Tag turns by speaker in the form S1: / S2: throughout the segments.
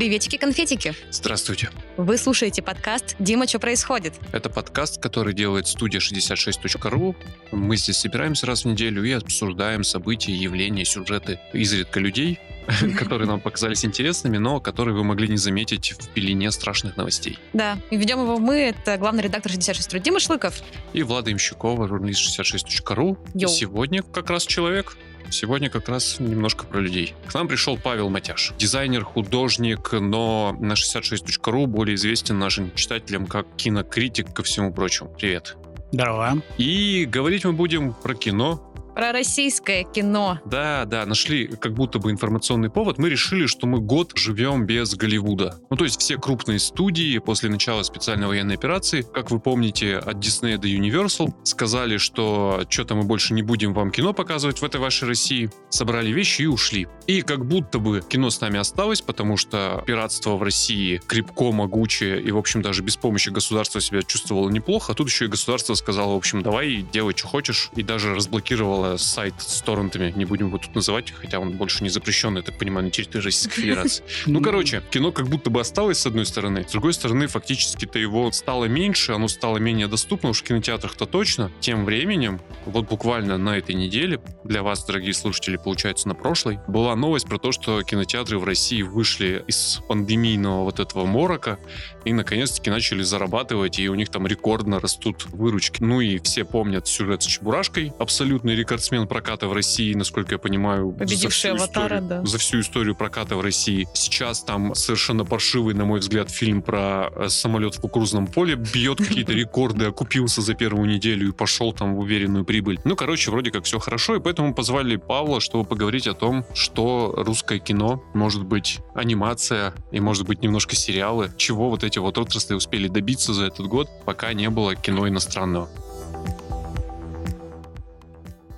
S1: Приветики-конфетики.
S2: Здравствуйте.
S1: Вы слушаете подкаст «Дима, что происходит?».
S2: Это подкаст, который делает студия 66.ru. Мы здесь собираемся раз в неделю и обсуждаем события, явления, сюжеты изредка людей, которые нам показались интересными, но которые вы могли не заметить в пелене страшных новостей.
S1: Да, и ведем его мы, это главный редактор 66.ru Дима Шлыков.
S2: И Влада Имщукова, журналист 66.ru. И
S1: Йоу.
S2: сегодня как раз человек, Сегодня как раз немножко про людей. К нам пришел Павел Матяш. Дизайнер, художник, но на 66.ru более известен нашим читателям как кинокритик ко всему прочему. Привет.
S3: Здорово.
S2: И говорить мы будем про кино,
S1: Про российское кино.
S2: Да, да, нашли как будто бы информационный повод. Мы решили, что мы год живем без Голливуда. Ну, то есть все крупные студии после начала специальной военной операции, как вы помните, от Disney до Universal, сказали, что что-то мы больше не будем вам кино показывать в этой вашей России. Собрали вещи и ушли. И как будто бы кино с нами осталось, потому что пиратство в России крепко, могучее и, в общем, даже без помощи государства себя чувствовало неплохо. А тут еще и государство сказало, в общем, давай делай, что хочешь. И даже разблокировало сайт с торрентами. Не будем его тут называть, хотя он больше не запрещен, я так понимаю, на территории Российской Федерации. Ну, короче, кино как будто бы осталось с одной стороны. С другой стороны, фактически-то его стало меньше, оно стало менее доступно, уж в кинотеатрах-то точно. Тем временем, вот буквально на этой неделе, для вас, дорогие слушатели, получается на прошлой, была новость про то, что кинотеатры в России вышли из пандемийного вот этого морока и наконец-таки начали зарабатывать, и у них там рекордно растут выручки. Ну и все помнят сюжет с Чебурашкой, абсолютный рекордсмен проката в России, насколько я понимаю.
S1: Победивший
S2: за всю
S1: «Аватара»,
S2: историю-
S1: да.
S2: За всю историю проката в России. Сейчас там совершенно паршивый, на мой взгляд, фильм про э, самолет в кукурузном поле бьет какие-то рекорды, окупился за первую неделю и пошел там в уверенную прибыль. Ну, короче, вроде как все хорошо, и поэтому позвали Павла, чтобы поговорить о том, что русское кино, может быть, анимация и, может быть, немножко сериалы, чего вот эти вот отрасли успели добиться за этот год, пока не было кино иностранного.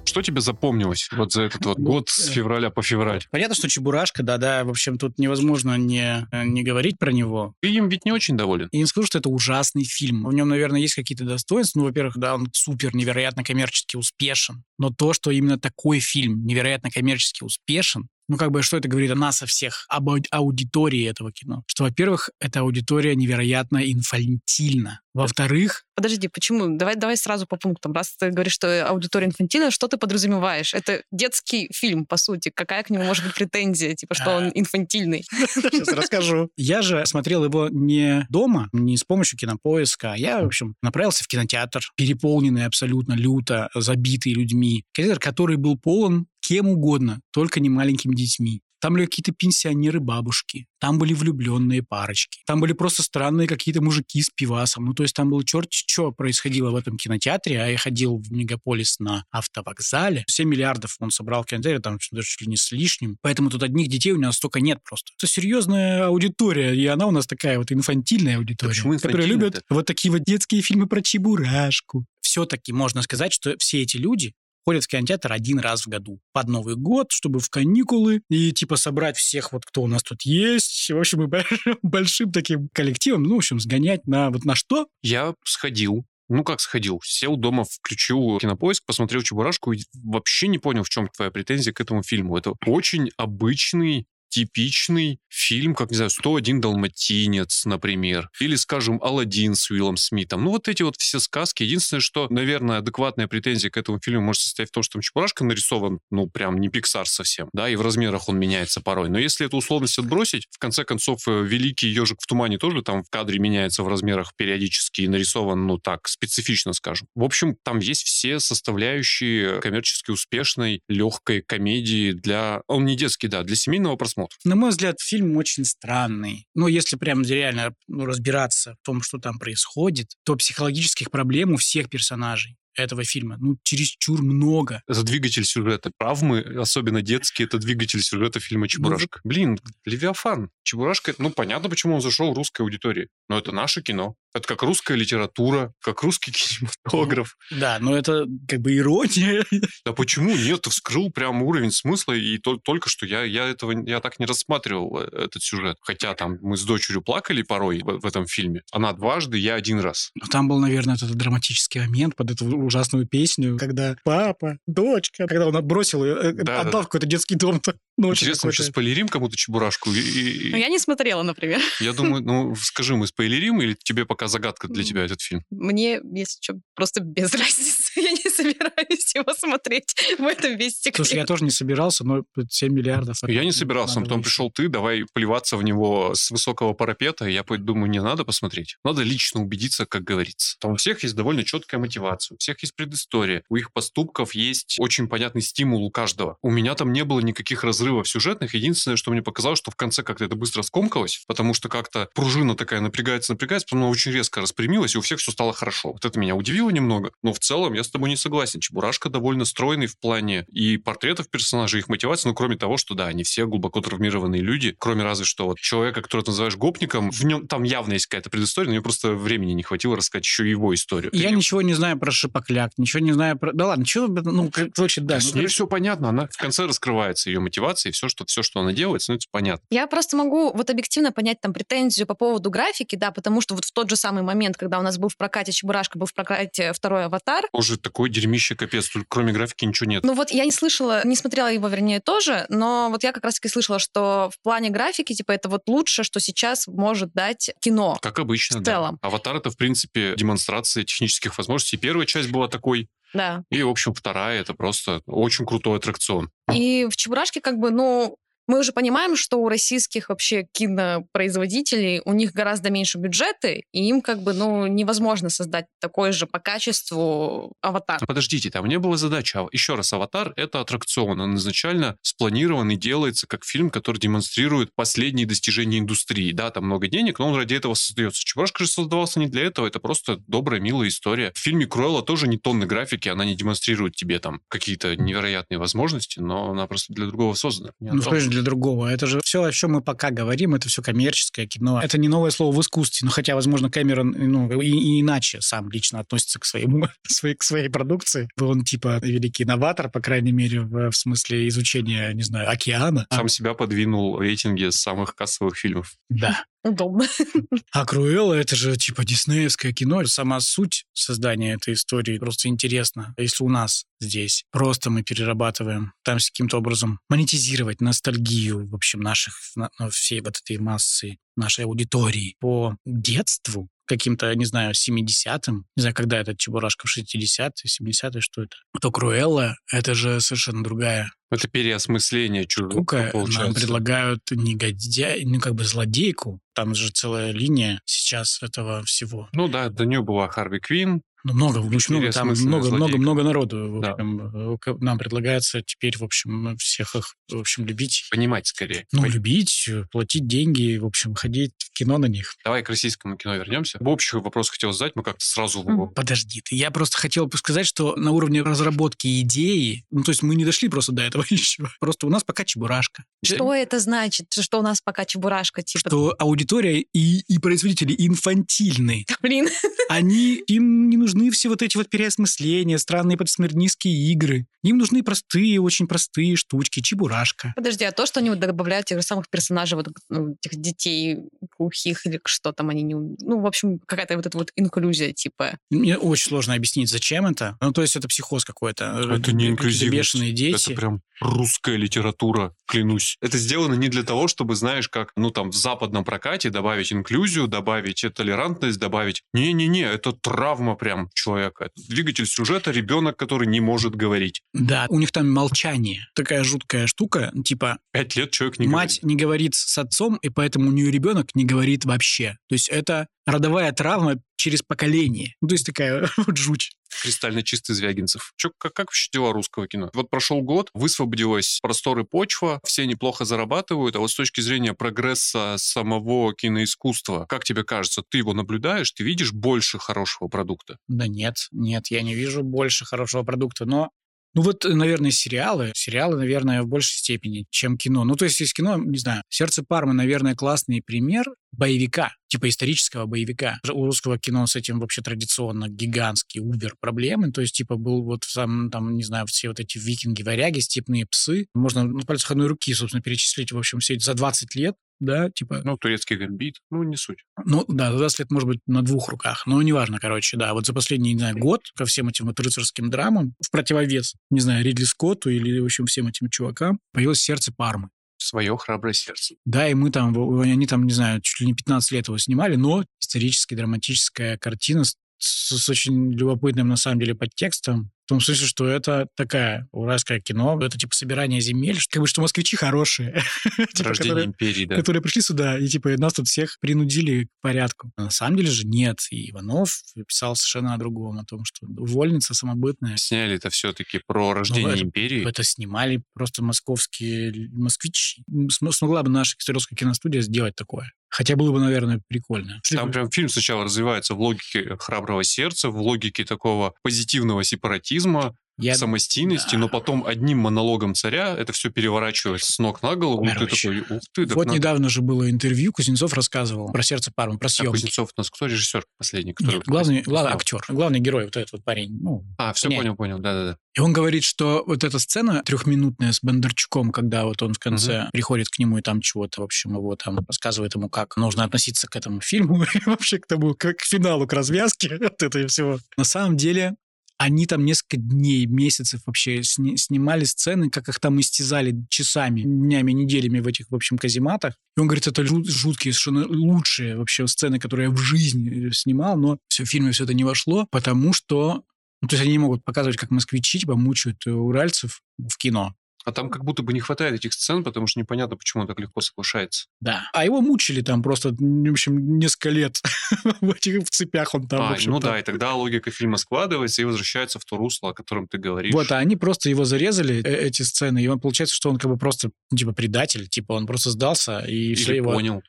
S2: Что тебе запомнилось вот за этот вот год с
S3: э,
S2: февраля по февраль?
S3: Понятно, что Чебурашка, да-да, в общем, тут невозможно не, э, не говорить про него.
S2: Ты им ведь не очень доволен.
S3: И не скажу, что это ужасный фильм. В нем, наверное, есть какие-то достоинства. Ну, во-первых, да, он супер, невероятно коммерчески успешен. Но то, что именно такой фильм невероятно коммерчески успешен, ну, как бы, что это говорит о нас, о всех, об ау- аудитории этого кино? Что, во-первых, эта аудитория невероятно инфантильна. Во-вторых,
S1: Подожди, почему? Давай, давай сразу по пунктам. Раз ты говоришь, что аудитория инфантильная, что ты подразумеваешь? Это детский фильм, по сути. Какая к нему может быть претензия? Типа, что он
S3: А.
S1: инфантильный?
S3: Сейчас расскажу. Я же смотрел его не дома, не с помощью кинопоиска. а Я, в общем, направился в кинотеатр, переполненный абсолютно люто, забитый людьми. Кинотеатр, который был полон кем угодно, только не маленькими детьми. Там были какие-то пенсионеры-бабушки, там были влюбленные парочки, там были просто странные какие-то мужики с пивасом. Ну, то есть там было черт что происходило в этом кинотеатре, а я ходил в мегаполис на автовокзале. 7 миллиардов он собрал в кинотеатре, там даже чуть ли не с лишним. Поэтому тут одних детей у нас столько нет просто. Это серьезная аудитория, и она у нас такая вот инфантильная аудитория,
S2: Почему
S3: которая любит вот такие вот детские фильмы про Чебурашку. Все-таки можно сказать, что все эти люди ходят в кинотеатр один раз в году под Новый год, чтобы в каникулы и типа собрать всех вот, кто у нас тут есть. В общем, и большим, большим таким коллективом, ну, в общем, сгонять на вот на что?
S2: Я сходил. Ну, как сходил? Сел дома, включил кинопоиск, посмотрел Чебурашку и вообще не понял, в чем твоя претензия к этому фильму. Это очень обычный типичный фильм, как, не знаю, «101 далматинец», например, или, скажем, «Аладдин» с Уиллом Смитом. Ну, вот эти вот все сказки. Единственное, что, наверное, адекватная претензия к этому фильму может состоять в том, что там Чебурашка нарисован, ну, прям не Пиксар совсем, да, и в размерах он меняется порой. Но если эту условность отбросить, в конце концов, э, «Великий ежик в тумане» тоже там в кадре меняется в размерах периодически и нарисован, ну, так, специфично, скажем. В общем, там есть все составляющие коммерчески успешной, легкой комедии для... Он не детский, да, для семейного просмотра.
S3: На мой взгляд, фильм очень странный. Но если прям реально ну, разбираться в том, что там происходит, то психологических проблем у всех персонажей этого фильма, ну, чересчур много.
S2: Это двигатель сюжета. Травмы, особенно детские, это двигатель сюжета фильма «Чебурашка». Блин, Левиафан. Чебурашка, ну, понятно, почему он зашел в русской аудитории. Но это наше кино. Это как русская литература, как русский кинематограф.
S3: Да, но это как бы ирония.
S2: Да почему нет? Ты вскрыл прям уровень смысла, и то, только что я, я этого я так не рассматривал э, этот сюжет. Хотя там мы с дочерью плакали порой в, в этом фильме. Она дважды, я один раз.
S3: Но там был, наверное, этот драматический момент под эту ужасную песню, когда папа, дочка, когда он отбросил ее, э,
S2: Да,
S3: отдал
S2: да,
S3: в какой-то детский дом-то. ночью
S2: Интересно, мы сейчас спойлерим кому-то Чебурашку? И- и-
S1: Ну, я не смотрела, например.
S2: Я думаю, ну, скажи, мы спойлерим, или тебе пока загадка для тебя этот фильм?
S1: Мне, если что, просто без разницы. Я не собираюсь его смотреть. В этом весь секрет.
S3: Слушай, я тоже не собирался, но 7 миллиардов.
S2: Я не собирался, но потом пришел ты, давай плеваться в него с высокого парапета, я думаю, не надо посмотреть. Надо лично убедиться, как говорится. Там у всех есть довольно четкая мотивация, у всех есть предыстория, у их поступков есть очень понятный стимул у каждого. У меня там не было никаких разрывов сюжетных, единственное, что мне показалось, что в конце как-то это быстро скомкалось, потому что как-то пружина такая напрягается, напрягается, потом она очень резко распрямилась, и у всех все стало хорошо. Вот это меня удивило немного, но в целом я с тобой не согласен. Чебурашка довольно стройный в плане и портретов персонажей, их мотивации, ну, кроме того, что, да, они все глубоко травмированные люди, кроме разве что вот человека, которого ты называешь гопником, в нем там явно есть какая-то предыстория, но мне просто времени не хватило рассказать еще его историю.
S3: Я ничего не знаю про Шипокляк, ничего не знаю про... Да ладно, что... Ну, короче, да. Ну,
S2: с ней
S3: короче,
S2: все понятно, она в конце раскрывается, ее мотивация, и все, что, все, что она делает, становится понятно.
S1: Я просто могу вот объективно понять там претензию по поводу графики, да, потому что вот в тот же самый момент, когда у нас был в прокате Чебурашка, был в прокате второй Аватар,
S2: Уже такой дерьмище капец, тут кроме графики ничего нет.
S1: ну вот я не слышала, не смотрела его, вернее, тоже, но вот я как раз-таки слышала, что в плане графики, типа, это вот лучше, что сейчас может дать кино.
S2: Как обычно,
S1: в
S2: да.
S1: целом.
S2: Аватар это, в принципе, демонстрация технических возможностей. Первая часть была такой,
S1: Да.
S2: и, в общем, вторая это просто очень крутой аттракцион.
S1: И в Чебурашке как бы, ну, мы уже понимаем, что у российских вообще кинопроизводителей у них гораздо меньше бюджеты, и им как бы, ну, невозможно создать такой же по качеству аватар.
S2: Но подождите, там не было задачи. А Еще раз, «Аватар» — это аттракцион. Он изначально спланирован и делается как фильм, который демонстрирует последние достижения индустрии. Да, там много денег, но он ради этого создается. Чебурашка же создавался не для этого. Это просто добрая, милая история. В фильме Круэлла тоже не тонны графики, она не демонстрирует тебе там какие-то невероятные возможности, но она просто для другого создана.
S3: Ну. Для другого? Это же все, о чем мы пока говорим, это все коммерческое кино. Это не новое слово в искусстве. Ну, хотя, возможно, Кэмерон ну, и, и иначе сам лично относится к, своему, своей, к своей продукции. Он, типа, великий новатор, по крайней мере, в, в смысле изучения, не знаю, океана.
S2: Сам себя подвинул в рейтинге самых кассовых фильмов.
S3: Да.
S1: Удобно.
S3: А Круэлла — это же, типа, диснеевское кино. Сама суть создания этой истории просто интересна. Если у нас здесь просто мы перерабатываем, там каким-то образом монетизировать ностальгию, в общем, наших, на- всей вот этой массы, нашей аудитории по детству, каким-то, не знаю, 70-м, не знаю, когда этот Чебурашка, в 60-е, 70-е, что это, то Круэлла — это же совершенно другая
S2: Это переосмысление чужого.
S3: Нам
S2: получается.
S3: предлагают негодяй, ну, как бы злодейку. Там же целая линия сейчас этого всего.
S2: Ну да, до нее была Харви Квин,
S3: Ну, много, очень много, там много, много,
S2: злодейка.
S3: много народу. В
S2: Да.
S3: общем, э, к- нам предлагается теперь, в общем, всех их, в общем, любить.
S2: понимать скорее.
S3: Ну,
S2: Пон-
S3: любить, э, платить деньги, в общем, ходить в кино на них.
S2: Давай к российскому кино вернемся. В общих вопрос хотел задать, мы как-то сразу...
S3: Подожди, ты. Я просто хотел бы сказать, что на уровне разработки идеи, ну, то есть мы не дошли просто до этого еще. Просто у нас пока чебурашка.
S1: Что это значит? Что у нас пока Чебурашка, типа,
S3: Что аудитория и, и производители инфантильны.
S1: блин,
S3: Они, им не нужны все вот эти вот переосмысления, странные подсмирнистские игры. Им нужны простые, очень простые штучки, чебурашка.
S1: Подожди, а то, что они вот добавляют тех же самых персонажей, вот ну, этих детей глухих или что там они не... Ну, в общем, какая-то вот эта вот инклюзия, типа.
S3: Мне очень сложно объяснить, зачем это. Ну, то есть это психоз какой-то.
S2: Это не инклюзивность.
S3: бешеные дети.
S2: Это прям русская литература, клянусь. Это сделано не для того, чтобы, знаешь, как, ну, там, в западном прокате добавить инклюзию, добавить толерантность, добавить... Не-не-не, это травма прям человека. Двигатель сюжета, ребенок, который не может говорить.
S3: Да, у них там молчание. Такая жуткая штука, типа
S2: Пять лет человек не
S3: мать
S2: говорит.
S3: не говорит с отцом, и поэтому у нее ребенок не говорит вообще. То есть это родовая травма через поколение. Ну, то есть такая вот жуть.
S2: Кристально чистый Звягинцев. Чё, как, как вообще дела русского кино? Вот прошел год, высвободилась просторы почва, все неплохо зарабатывают, а вот с точки зрения прогресса самого киноискусства, как тебе кажется, ты его наблюдаешь, ты видишь больше хорошего продукта?
S3: Да нет, нет, я не вижу больше хорошего продукта, но Ну вот, наверное, сериалы. Сериалы, наверное, в большей степени, чем кино. Ну то есть из кино, не знаю, «Сердце Пармы», наверное, классный пример боевика, типа исторического боевика. У русского кино с этим вообще традиционно гигантские убер проблемы. То есть, типа, был вот сам, там, не знаю, все вот эти викинги, варяги, степные псы. Можно на пальцах одной руки, собственно, перечислить, в общем, все за 20 лет да, типа...
S2: Ну, турецкий гамбит, ну, не суть.
S3: Ну, да, за 20 лет, может быть, на двух руках, но неважно, короче, да. Вот за последний, не знаю, год ко всем этим вот рыцарским драмам, в противовес, не знаю, Ридли Скотту или, в общем, всем этим чувакам, появилось «Сердце Пармы».
S2: Свое храброе сердце.
S3: Да, и мы там, они там, не знаю, чуть ли не 15 лет его снимали, но историческая, драматическая картина с, с очень любопытным, на самом деле, подтекстом, в том смысле, что это такая уральское кино, это типа собирание земель, как бы что москвичи хорошие.
S2: типа, которые, империи, да.
S3: Которые пришли сюда и типа нас тут всех принудили к порядку. А на самом деле же нет. И Иванов писал совершенно о другом, о том, что увольница самобытная.
S2: Сняли это все-таки про рождение
S3: ну,
S2: империи.
S3: Это снимали просто московские москвичи. Смогла бы наша историческая киностудия сделать такое. Хотя было бы, наверное, прикольно.
S2: Там прям фильм сначала развивается в логике храброго сердца, в логике такого позитивного сепаратизма, я... самостийности, но потом одним монологом царя это все переворачивается с ног на голову. Ты такой, ух ты.
S3: Вот надо... недавно же было интервью, Кузнецов рассказывал про сердце Пармы, про съемки.
S2: А Кузнецов у нас кто режиссер последний? Который
S3: Нет, главный, главный актер, главный герой, вот этот вот парень. Ну,
S2: а, все понял, понял, да-да-да.
S3: И он говорит, что вот эта сцена трехминутная с Бондарчуком, когда вот он в конце угу. приходит к нему и там чего-то, в общем, его там рассказывает ему, как нужно относиться к этому фильму и вообще к тому, как к финалу, к развязке от этого всего. На самом деле они там несколько дней, месяцев вообще сни- снимали сцены, как их там истязали часами, днями, неделями в этих, в общем, казематах. И он говорит, это жуткие, совершенно лучшие вообще сцены, которые я в жизни снимал, но все в фильме все это не вошло, потому что ну, то есть они не могут показывать, как москвичи типа, мучают уральцев в кино.
S2: А там как будто бы не хватает этих сцен, потому что непонятно, почему он так легко соглашается.
S3: Да. А его мучили там просто, в общем, несколько лет в этих в цепях он там.
S2: А, ну да, и тогда логика фильма складывается и возвращается в то русло, о котором ты говоришь.
S3: Вот, а они просто его зарезали, э, эти сцены, и он получается, что он как бы просто, ну, типа, предатель, типа, он просто сдался, и Или все его...
S2: понял.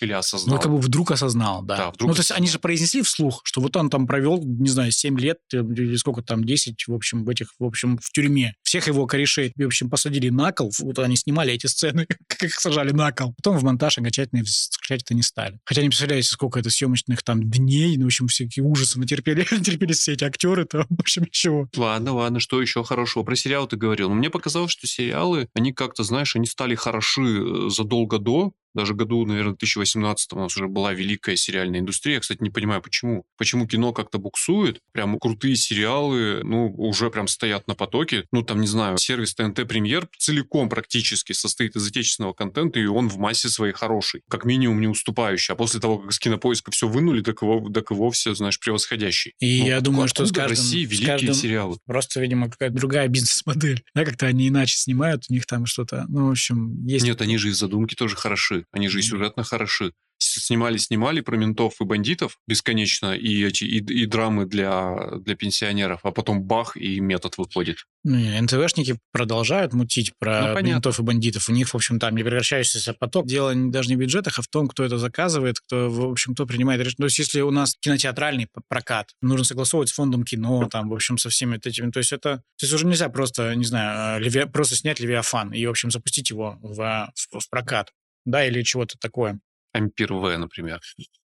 S2: Или осознал.
S3: Ну, как бы вдруг осознал, да. да вдруг ну, то есть они же произнесли вслух, что вот он там провел, не знаю, 7 лет, э, или сколько там, 10, в общем, в этих, в общем, в тюрьме. Всех его корешей, в общем, посадили на кол. Вот они снимали эти сцены, как их сажали на кол. Потом в монтаж окончательно включать это не стали. Хотя не представляете, сколько это съемочных там дней, ну, в общем, всякие ужасы натерпели, натерпелись все эти актеры, там, в общем, чего.
S2: Ладно, ладно, что еще хорошего? Про сериалы ты говорил. Но мне показалось, что сериалы, они как-то, знаешь, они стали хороши э, задолго до, даже году, наверное, 2018 у нас уже была великая сериальная индустрия. Я, кстати, не понимаю, почему. Почему кино как-то буксует. Прям крутые сериалы, ну, уже прям стоят на потоке. Ну, там, не знаю, сервис ТНТ Премьер целиком практически состоит из отечественного контента, и он в массе своей хороший. Как минимум не уступающий. А после того, как с кинопоиска все вынули, так его, так и вовсе, знаешь, превосходящий.
S3: И ну, я думаю, что с каждым...
S2: России великие каждым... сериалы.
S3: Просто, видимо, какая-то другая бизнес-модель. Да, как-то они иначе снимают, у них там что-то, ну, в общем, есть...
S2: Нет, они же из задумки тоже хороши. Они же и сюжетно хороши. Снимали-снимали про ментов и бандитов бесконечно, и, эти, и, и драмы для, для пенсионеров, а потом бах, и метод выходит.
S3: Ну, НТВшники продолжают мутить про ну, ментов и бандитов. У них, в общем, там непрекращающийся поток. Дело даже не в бюджетах, а в том, кто это заказывает, кто, в общем, кто принимает решение. То есть, если у нас кинотеатральный прокат, нужно согласовывать с фондом кино, там, в общем, со всеми этими. То есть, это... То есть, уже нельзя просто, не знаю, леви... просто снять Левиафан и, в общем, запустить его в, в, в прокат да, или чего-то такое.
S2: Ампир В, например.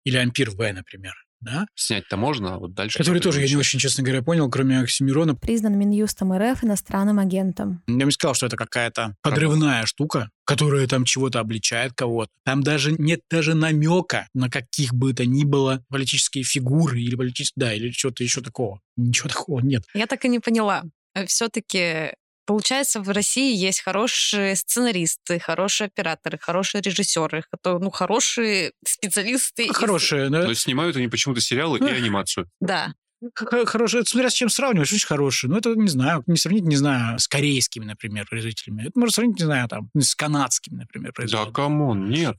S3: Или Ампир В, например. Да?
S2: Снять-то можно, а вот дальше...
S3: Который тоже, я не очень, честно говоря, понял, кроме Оксимирона.
S4: Признан Минюстом РФ иностранным агентом.
S3: Я бы сказал, что это какая-то подрывная штука, которая там чего-то обличает кого-то. Там даже нет даже намека на каких бы то ни было политические фигуры или политические... Да, или что-то еще такого. Ничего такого нет.
S1: Я так и не поняла. Все-таки Получается, в России есть хорошие сценаристы, хорошие операторы, хорошие режиссеры, ну, хорошие специалисты.
S3: Хорошие, из... да.
S2: Но снимают они почему-то сериалы и анимацию.
S1: Да.
S3: Хорошие, смотря с чем сравнивать, очень хорошие. Ну, это, не знаю, не сравнить, не знаю, с корейскими, например, производителями. Это можно сравнить, не знаю, там, с канадскими, например, производителями.
S2: Да, камон, нет.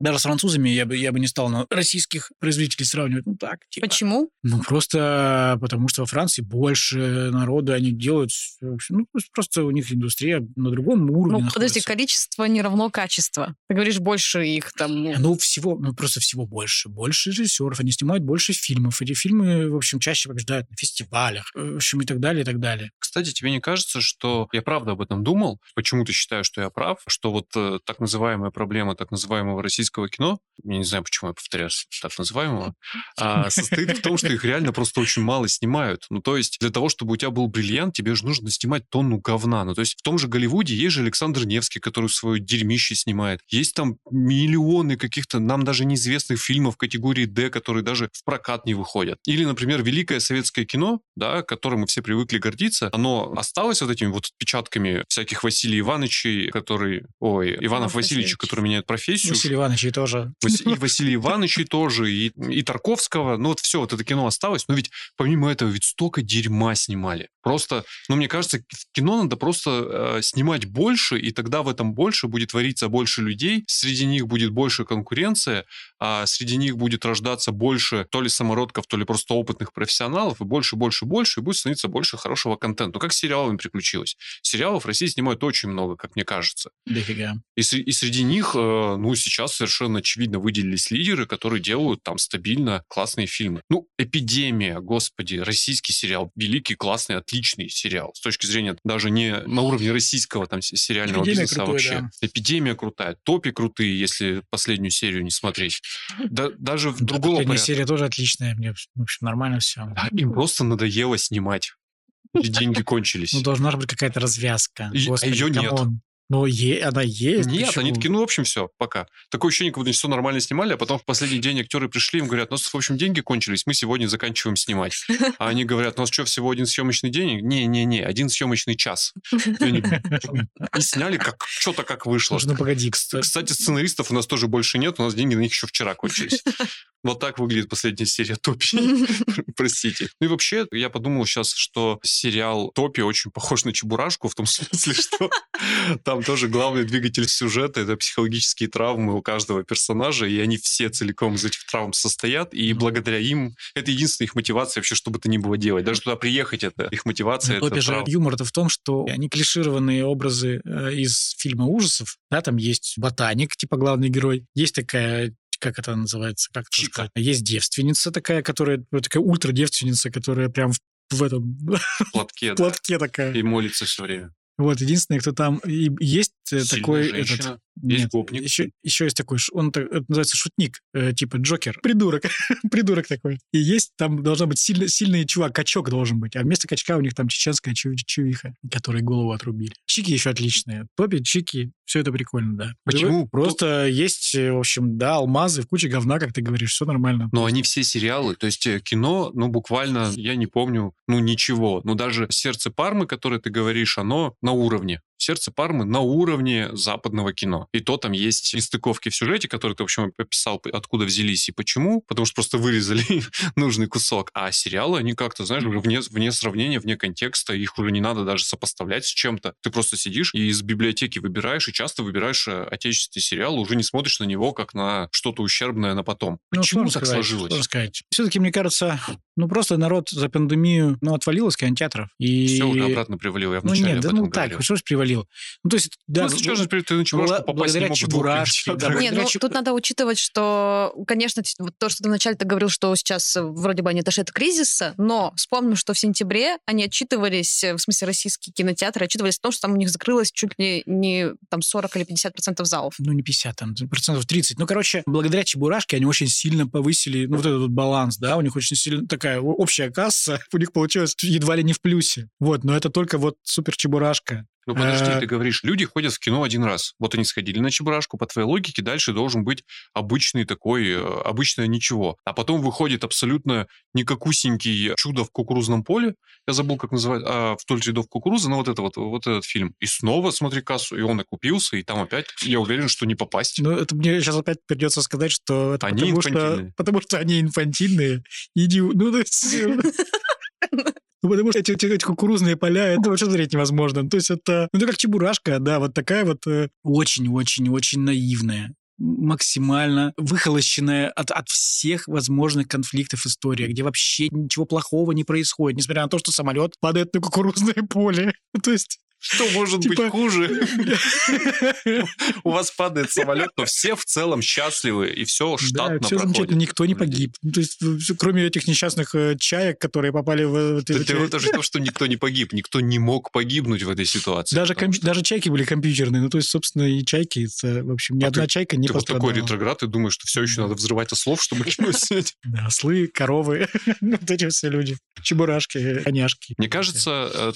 S3: Даже с французами я бы, я бы не стал на российских производителей сравнивать. Ну так, типа.
S1: Почему?
S3: Ну, просто потому что во Франции больше народу, они делают... Ну, просто у них индустрия на другом уровне
S1: Ну, подожди,
S3: находится.
S1: количество не равно качество. Ты говоришь, больше их там... ну,
S3: Ну, всего, ну, просто всего больше. Больше режиссеров, они снимают больше фильмов. Эти фильмы, в общем, чаще побеждают на фестивалях, в общем, и так далее, и так далее.
S2: Кстати, тебе не кажется, что я правда об этом думал? Почему-то считаю, что я прав, что вот э, так называемая проблема так называемого российского кино, я не знаю, почему я повторяюсь, так называемого, а, состоит в том, что их реально просто очень мало снимают. Ну, то есть для того, чтобы у тебя был бриллиант, тебе же нужно снимать тонну говна. Ну, то есть в том же Голливуде есть же Александр Невский, который свое дерьмище снимает. Есть там миллионы каких-то нам даже неизвестных фильмов категории D, которые даже в прокат не выходят. Или, например, великое советское кино, да, которым мы все привыкли гордиться, оно осталось вот этими вот отпечатками всяких Василий Ивановичей, который... Ой, Иванов
S1: Иванов
S2: Васильевич,
S1: Васильевич.
S2: который меняет профессию.
S3: Василий Иванович тоже.
S2: Вас- И Василия Ивановича тоже, и, и Тарковского. Ну вот все, вот это кино осталось. Но ведь помимо этого ведь столько дерьма снимали. Просто, ну мне кажется, в кино надо просто э, снимать больше, и тогда в этом больше будет твориться больше людей, среди них будет больше конкуренция, а среди них будет рождаться больше то ли самородков, то ли просто опытных профессионалов, и больше, больше, больше, и будет становиться больше хорошего контента. Ну как с сериалами приключилось. Сериалов в России снимают очень много, как мне кажется.
S3: Дофига.
S2: И, и среди них, э, ну, сейчас совершенно очевидно выделились лидеры, которые делают там стабильно классные фильмы. Ну, «Эпидемия», господи, российский сериал, великий, классный, отличный сериал. С точки зрения даже не на уровне российского там сериального
S3: «Эпидемия»
S2: бизнеса,
S3: крутой,
S2: вообще. «Эпидемия» крутая, «Топи» крутые, если последнюю серию не смотреть. Да, даже в
S3: Да, последняя
S2: порядка.
S3: серия тоже отличная. Мне, в общем, нормально все.
S2: Да, им просто надоело снимать. И деньги кончились.
S3: Ну, должна быть какая-то развязка.
S2: А
S3: Господи,
S2: её нет.
S3: Come on. Ну, е- она есть.
S2: Нет,
S3: почему?
S2: они такие, ну, в общем, все, пока. Такое ощущение, как будто все нормально снимали, а потом в последний день актеры пришли, им говорят, у нас, в общем, деньги кончились, мы сегодня заканчиваем снимать. А они говорят, у нас что, всего один съемочный день? Не-не-не, один съемочный час. И они и сняли как что-то как вышло.
S3: Слушай, ну погоди, кстати.
S2: Кстати, сценаристов у нас тоже больше нет, у нас деньги на них еще вчера кончились. Вот так выглядит последняя серия Топи. Простите. Ну и вообще, я подумал сейчас, что сериал Топи очень похож на Чебурашку, в том смысле, что там тоже главный двигатель сюжета — это психологические травмы у каждого персонажа, и они все целиком из этих травм состоят, и благодаря им это единственная их мотивация вообще, что бы то ни было делать. Даже туда приехать — это их мотивация.
S3: Ну, Топи же юмор-то в том, что они клишированные образы э, из фильма ужасов. Да, там есть ботаник, типа главный герой. Есть такая как это называется? Как это
S2: Чика.
S3: Есть девственница такая, которая такая ультра-девственница, которая прям в, в этом
S2: В платке, да,
S3: платке такая.
S2: и молится все время.
S3: Вот, единственное, кто там... И есть э,
S2: Сильная
S3: такой...
S2: женщина.
S3: Этот,
S2: Есть
S3: нет,
S2: гопник.
S3: Еще, еще есть такой, он так- это называется шутник, э, типа Джокер. Придурок. Придурок такой. И есть, там должна быть сильно, сильный чувак, качок должен быть. А вместо качка у них там чеченская чу- чувиха, которой голову отрубили. Чики еще отличные. Топи, чики, все это прикольно, да.
S2: Почему?
S3: Просто есть, э, в общем, да, алмазы, в куче говна, как ты говоришь, все нормально.
S2: Но они все сериалы, то есть э, кино, ну, буквально, я не помню, ну, ничего. Ну, даже «Сердце Пармы», которое ты говоришь, оно на уровне. «Сердце Пармы» на уровне западного кино. И то там есть нестыковки в сюжете, которые ты, в общем, описал, откуда взялись и почему, потому что просто вырезали нужный кусок. А сериалы, они как-то, знаешь, уже вне, вне сравнения, вне контекста, их уже не надо даже сопоставлять с чем-то. Ты просто сидишь и из библиотеки выбираешь, и часто выбираешь э, отечественный сериал, уже не смотришь на него как на что-то ущербное на потом.
S3: Ну,
S2: Почему так
S3: сказать,
S2: сложилось?
S3: Сказать. Все-таки, мне кажется, ну, просто народ за пандемию, ну, отвалил из кинотеатров. И...
S2: Все уже обратно привалило, я
S3: Ну,
S2: вначале
S3: нет,
S2: об
S3: да ну так,
S2: говорил.
S3: что ж привалил? Ну, то есть, да,
S2: ну, же ты на Чебурашку попасть не
S3: благодаря
S2: в
S3: Чебурашке, да,
S2: кинотеатрах.
S1: Не, ну тут надо учитывать, что, конечно, то, что ты вначале ты говорил, что сейчас э, вроде бы они отошли от кризиса, но вспомним, что в сентябре они отчитывались, э, в смысле российские кинотеатры, отчитывались о том, что там у них закрылось чуть ли не там 40 или 50 процентов залов.
S3: ну, не 50, там, процентов 30. Ну, короче, благодаря Чебурашке они очень сильно повысили, ну, вот этот вот баланс, да, у них очень сильно такая общая касса, у них получилось едва ли не в плюсе. Вот, но это только вот супер Чебурашка.
S2: Ну подожди,
S3: Э,
S2: ты говоришь, люди ходят в кино один раз. Вот они сходили на Чебурашку, по твоей логике, дальше должен быть обычный такой, э, обычное ничего. А потом выходит абсолютно никакусенький чудо в кукурузном поле. Я забыл, как называется, а, вдоль рядов кукурузы, ну вот это вот, вот этот фильм. И снова смотри кассу, и он окупился, и там опять, я уверен, что не попасть.
S3: Ну, это мне сейчас опять придется сказать, что это
S2: Они
S3: потому, что, потому что они инфантильные. Идио... Ну, Ну, потому что эти, эти- эти кукурузные поля, это вообще смотреть невозможно. То есть это, ну, это как чебурашка, да, вот такая вот э, очень-очень-очень наивная. максимально выхолощенная от, от всех возможных конфликтов история, где вообще ничего плохого не происходит, несмотря на то, что самолет падает на кукурузное поле. То есть
S2: что может
S3: Типа-
S2: быть хуже? У вас падает самолет, но все в целом счастливы, и все
S3: Да,
S2: штатно
S3: все замечательно, никто не погиб. Ну, То есть, э, кроме этих несчастных э, чаек, которые попали в... э,
S2: Да Это же то, что никто не погиб, никто не мог погибнуть в этой ситуации.
S3: даже, даже чайки были компьютерные. Ну, то есть, собственно, и чайки, это, в общем, ни
S2: А
S3: одна чайка не
S2: Ты вот такой
S3: пострадала.
S2: ретроград и думаешь, что все еще надо взрывать ослов, чтобы кинуть снять.
S3: Да, ослы, коровы, вот эти все люди. Чебурашки, коняшки.
S2: Мне кажется,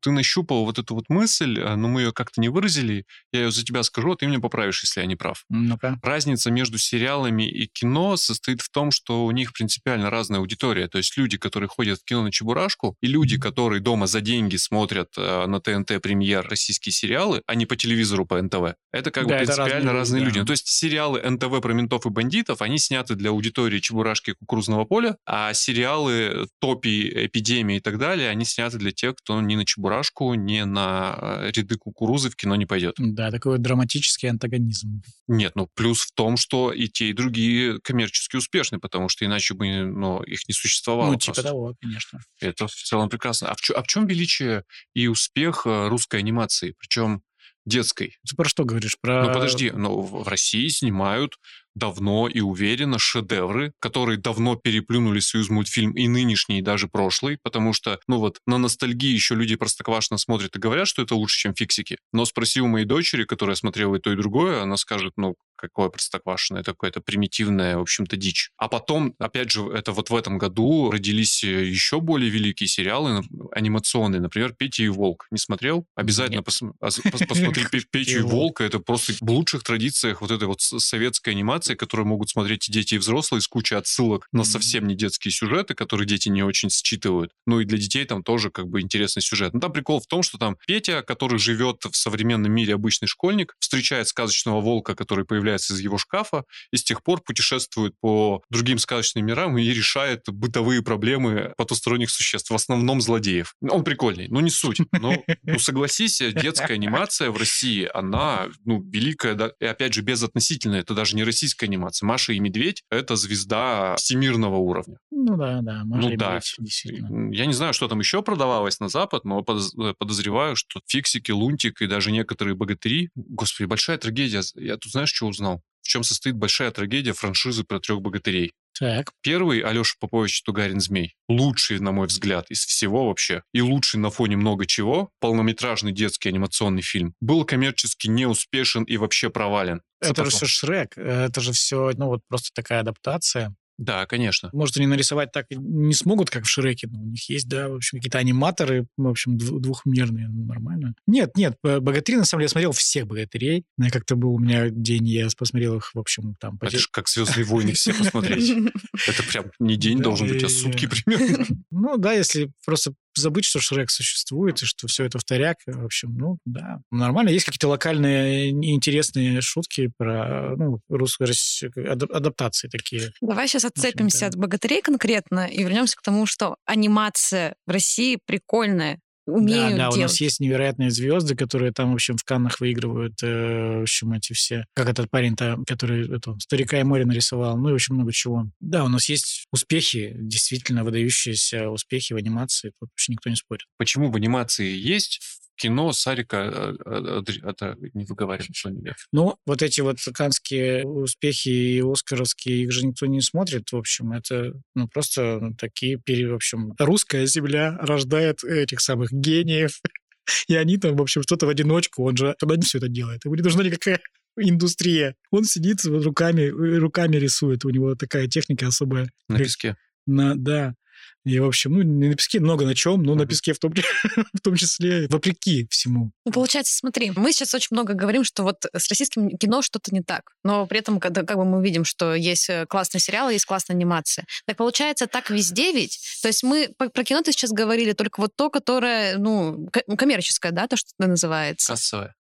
S2: ты нащупал вот эту вот мысль, э, но мы ее как-то не выразили. Я ее за тебя скажу, а ты меня поправишь, если я не прав.
S3: Ну-ка.
S2: Разница между сериалами и кино состоит в том, что у них принципиально разная аудитория. То есть люди, которые ходят в кино на Чебурашку, и люди, которые дома за деньги смотрят э, на ТНТ премьер российские сериалы, а не по телевизору по НТВ. Это как
S3: Да,
S2: бы принципиально
S3: разные
S2: разные,
S3: люди, да.
S2: Ну, то есть сериалы НТВ про ментов и бандитов, они сняты для аудитории Чебурашки и Кукурузного поля, а сериалы Топи, Эпидемия и так далее, они сняты для тех, кто ни на Чебурашку, ни на э, ряды кукурузы в кино не пойдет.
S3: Да, такой вот драматический антагонизм.
S2: Нет, ну плюс в том, что и те, и другие коммерчески успешны, потому что иначе бы ну, их не существовало.
S3: ну, типа
S2: просто.
S3: того, конечно.
S2: Это в целом прекрасно. А в, чё- а в чем величие и успех э, русской анимации, причем детской?
S3: Ты про что говоришь? Про...
S2: Ну подожди, но в в России снимают давно и уверенно шедевры, которые давно переплюнули союз мультфильм и нынешний, и даже прошлый, потому что, ну вот, на ностальгии еще люди простоквашно смотрят и говорят, что это лучше, чем фиксики. Но спроси у моей дочери, которая смотрела и то, и другое, она скажет, ну, какое простоквашино, это какая-то примитивная, в общем-то, дичь. А потом, опять же, это вот в этом году родились э, еще более великие сериалы анимационные, например, «Петя и Волк». Не смотрел? Обязательно пос- ос- пос- посмотри «Пе- «Петю и
S3: Волк».
S2: Волка». Это просто в лучших традициях вот этой вот советской анимации, которую могут смотреть и дети, и взрослые, с кучей отсылок на совсем не детские сюжеты, которые дети не очень считывают. Ну и для детей там тоже как бы интересный сюжет. Ну там прикол в том, что там Петя, который живет в современном мире обычный школьник, встречает сказочного волка, который появляется из его шкафа, и с тех пор путешествует по другим сказочным мирам и решает бытовые проблемы потусторонних существ, в основном злодеев. Он прикольный, но не суть. Но, ну, согласись, детская анимация в России, она, ну, великая, да, и опять же, безотносительная, это даже не российская анимация. Маша и Медведь — это звезда всемирного уровня.
S3: Ну да, да, Маша
S2: Ну
S3: и
S2: да.
S3: Медведь, действительно.
S2: Я не знаю, что там еще продавалось на Запад, но э, подозреваю, что фиксики, лунтик и даже некоторые богатыри. Господи, большая трагедия. Я тут знаешь, что узнал? В чем состоит большая трагедия франшизы про трех богатырей?
S3: Так,
S2: Первый Алеша Попович Тугарин Змей. Лучший, на мой взгляд, из всего вообще. И лучший на фоне много чего. Полнометражный детский анимационный фильм. Был коммерчески неуспешен и вообще провален.
S3: это же все Шрек, это же все, ну вот просто такая адаптация.
S2: Да, конечно.
S3: Может, они нарисовать так не смогут, как в Шреке, но у них есть, да, в общем, какие-то аниматоры, в общем, дв- двухмерные, ну, нормально. Нет, нет, богатыри, на самом деле, я смотрел всех богатырей. Ну, Как-то был у меня день, я посмотрел их, в общем, там...
S2: Это же как «Звездные войны» все посмотреть. Это прям не день должен быть, а сутки примерно.
S3: Ну да, если просто забыть, что Шрек существует, и что все это вторяк, в общем, ну да, нормально. Есть какие-то локальные и интересные шутки про ну, русскую адаптации такие.
S1: Давай сейчас отцепимся от богатырей конкретно и вернемся к тому, что анимация в России прикольная. Умеют
S3: да, да, у
S1: делать.
S3: нас есть невероятные звезды, которые там, в общем, в Каннах выигрывают, э, в общем, эти все, как этот парень-то, который эту, «Старика и море» нарисовал, ну и очень много чего. Да, у нас есть успехи, действительно выдающиеся успехи в анимации, тут вообще никто не спорит.
S2: Почему в анимации есть, в кино Сарика э, э, это не выговариваем фамилию.
S3: Ну, вот эти вот канские успехи и оскаровские, их же никто не смотрит, в общем, это ну, просто ну, такие, в общем, русская земля рождает этих самых гениев, и они там, в общем, что-то в одиночку, он же не все это делает, ему не нужна никакая индустрия. Он сидит вот руками, руками рисует, у него такая техника особая.
S2: На песке.
S3: На, да. И, в общем, ну, не на песке много на чем, но на песке в том, в том числе, вопреки всему.
S1: Ну, получается, смотри, мы сейчас очень много говорим, что вот с российским кино что-то не так, но при этом, когда как бы мы видим, что есть э, классные сериалы, есть классная анимация. Так получается, так везде ведь? То есть мы про кино ты сейчас говорили только вот то, которое, ну, ко- коммерческое, да, то, что это называется?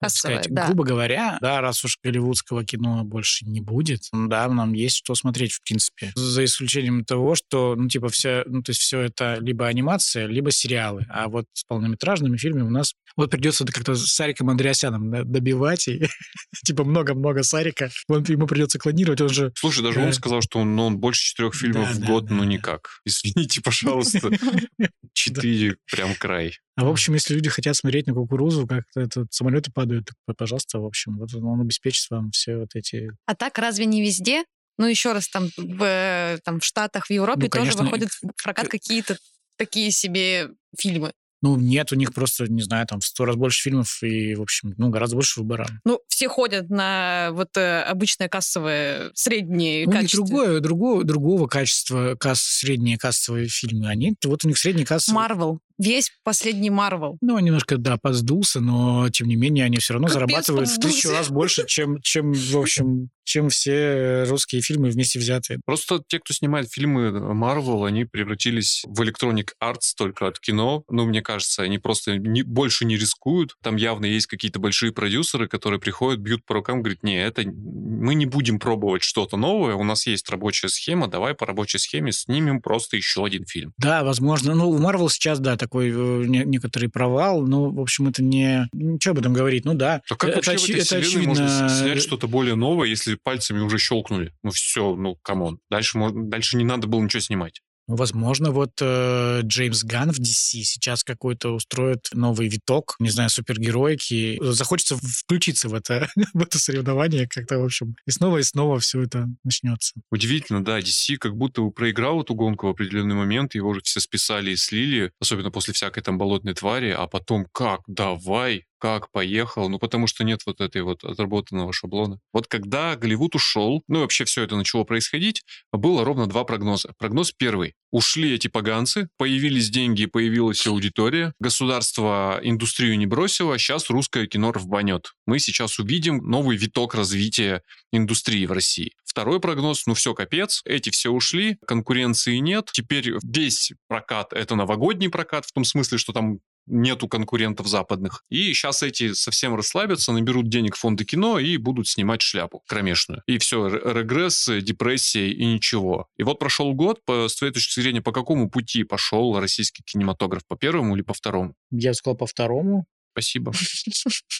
S2: Кассовая.
S3: сказать,
S1: да.
S3: грубо говоря, да, раз уж голливудского кино больше не будет, да, нам есть что смотреть, в принципе. За исключением того, что, ну, типа, все, ну, то есть все это либо анимация, либо сериалы. А вот с полнометражными фильмами у нас вот придется как-то с Сариком Андреасяном добивать, и типа много-много Сарика. Он, ему придется клонировать, он же...
S2: Слушай, даже
S3: Э.
S2: он сказал, что он, ну, он больше четырех фильмов в год, ну никак. Извините, пожалуйста. Четыре прям край.
S3: А в общем, если люди хотят смотреть на кукурузу, как этот самолеты падают, так, пожалуйста, в общем, вот он обеспечит вам все вот эти...
S1: А так разве не везде? Ну, еще раз, там в, э, там, в Штатах, в Европе
S3: Ну,
S1: тоже выходят в прокат какие-то такие себе фильмы.
S3: Ну, нет, у них просто, не знаю, там в сто раз больше фильмов и, в общем, ну, гораздо больше выбора.
S1: Ну, все ходят на вот э, обычное кассовое среднее
S3: Ну, у них
S1: качество.
S3: другое, другого, другого качества касс, средние кассовые фильмы. Они, вот у них средний кассовый...
S1: Марвел. Весь последний Марвел.
S3: Ну, немножко, да, поздулся, но, тем не менее, они все равно
S1: Капец,
S3: зарабатывают в тысячу
S1: поздулся.
S3: раз больше, чем, чем, в общем, чем все русские фильмы вместе взятые.
S2: Просто те, кто снимает фильмы Marvel, они превратились в Electronic Arts только от кино. Ну, мне кажется, они просто не- больше не рискуют. Там явно есть какие-то большие продюсеры, которые приходят, бьют по рукам, говорят, не, это мы не будем пробовать что-то новое, у нас есть рабочая схема, давай по рабочей схеме снимем просто еще один фильм.
S3: Да, возможно. Ну, у Marvel сейчас, да, такой э, не- некоторый провал, но, в общем, это не... Ничего об этом говорить, ну да.
S2: А как
S3: это,
S2: вообще в
S3: очи-
S2: этой
S3: это
S2: можно
S3: очевидно,
S2: с- снять
S3: э,
S2: что-то более новое, если пальцами уже щелкнули? Ну все, ну come on. Дальше, можно- дальше не надо было ничего снимать.
S3: Возможно, вот э, Джеймс Ганн в DC сейчас какой-то устроит новый виток, не знаю, супергероики. Захочется включиться в это, в это соревнование как-то, в общем. И снова и снова все это начнется.
S2: Удивительно, да, DC как будто проиграл эту гонку в определенный момент, его уже все списали и слили, особенно после всякой там болотной твари, а потом как, давай, как поехал, ну потому что нет вот этой вот отработанного шаблона. Вот когда Голливуд ушел, ну и вообще все это начало происходить, было ровно два прогноза. Прогноз первый. Ушли эти поганцы, появились деньги, появилась аудитория, государство индустрию не бросило, сейчас русское кино рванет. Мы сейчас увидим новый виток развития индустрии в России. Второй прогноз, ну все, капец, эти все ушли, конкуренции нет, теперь весь прокат — это новогодний прокат, в том смысле, что там нету конкурентов западных. И сейчас эти совсем расслабятся, наберут денег фонды кино и будут снимать шляпу кромешную. И все, регресс, депрессия и ничего. И вот прошел год, по, с твоей точки зрения, по какому пути пошел российский кинематограф? По первому или по второму?
S3: Я бы сказал по второму.
S2: Спасибо.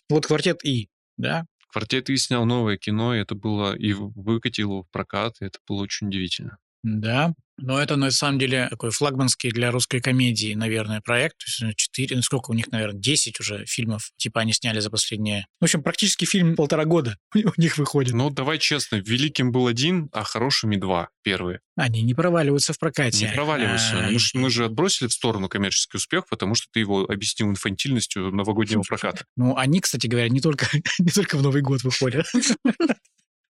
S3: Вот квартет И, да?
S2: Квартет И снял новое кино, и это было, и выкатил его в прокат, и это было очень удивительно.
S3: Да. Но это на самом деле такой флагманский для русской комедии, наверное, проект. То есть, ну, четыре, ну сколько у них, наверное, 10 уже фильмов, типа они сняли за последние... В общем, практически фильм полтора года у них выходит.
S2: Но давай честно, великим был один, а хорошими два первые.
S3: Они не проваливаются в прокате.
S2: Не проваливайся.
S3: А,
S2: Мы, ж- мы же отбросили в сторону коммерческий успех, потому что ты его объяснил инфантильностью новогоднего проката.
S3: Ну, они, кстати говоря, не только, не только в Новый год выходят.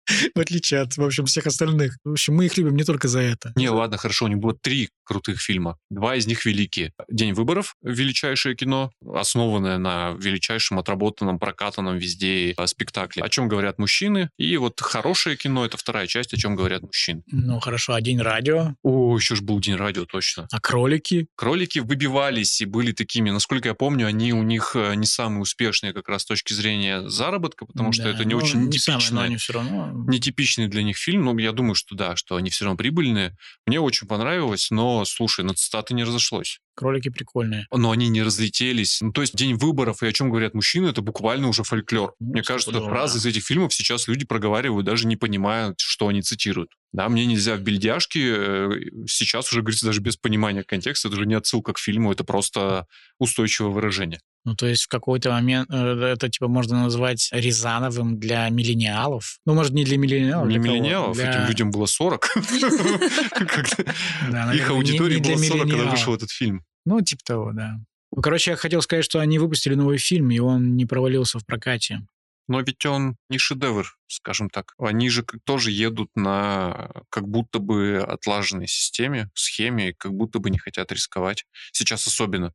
S3: В отличие от, в общем, всех остальных. В общем, мы их любим не только за это.
S2: Не, ладно, хорошо, у них было три крутых фильма. Два из них великие. «День выборов» — величайшее кино, основанное на величайшем отработанном, прокатанном везде э, спектакле. О чем говорят мужчины. И вот хорошее кино — это вторая часть, о чем говорят мужчины.
S3: Ну, хорошо, а День радио,
S2: О, еще ж был День радио, точно.
S3: а кролики.
S2: Кролики выбивались и были такими, насколько я помню, они у них э, не самые успешные как раз с точки зрения заработка, потому что
S3: Да,
S2: это не
S3: ну,
S2: очень
S3: не они все равно...
S2: нетипичный для них фильм, но я думаю, что да, что они все равно прибыльные. Мне очень понравилось, но, слушай, на цитаты не разошлось.
S3: Кролики прикольные.
S2: Но они не разлетелись. Ну, то есть день выборов и о чем говорят мужчины, это буквально уже фольклор.
S3: Ну,
S2: Мне кажется,
S3: стопудово,
S2: фразы
S3: да.
S2: из этих фильмов сейчас люди проговаривают, даже не понимая, что они цитируют. Да, мне нельзя в бельдяшке э, сейчас уже говорится даже без понимания контекста, это уже не отсылка к фильму, это просто устойчивое выражение.
S3: Ну, то есть в какой-то момент э, это, типа, можно назвать Рязановым для миллениалов. Ну, может, не для миллениалов.
S2: Не
S3: для кого?
S2: миллениалов,
S3: Для-
S2: этим людям было 40. Когда
S3: Да,
S2: Их аудитории
S3: для
S2: было 40, когда вышел этот фильм.
S3: Ну, типа того, да. Ну, короче, я хотел сказать, что они выпустили новый фильм, и он не провалился в прокате.
S2: Но ведь он не шедевр, скажем так. Они же тоже едут на как будто бы отлаженной системе, схеме, как будто бы не хотят рисковать. Сейчас особенно.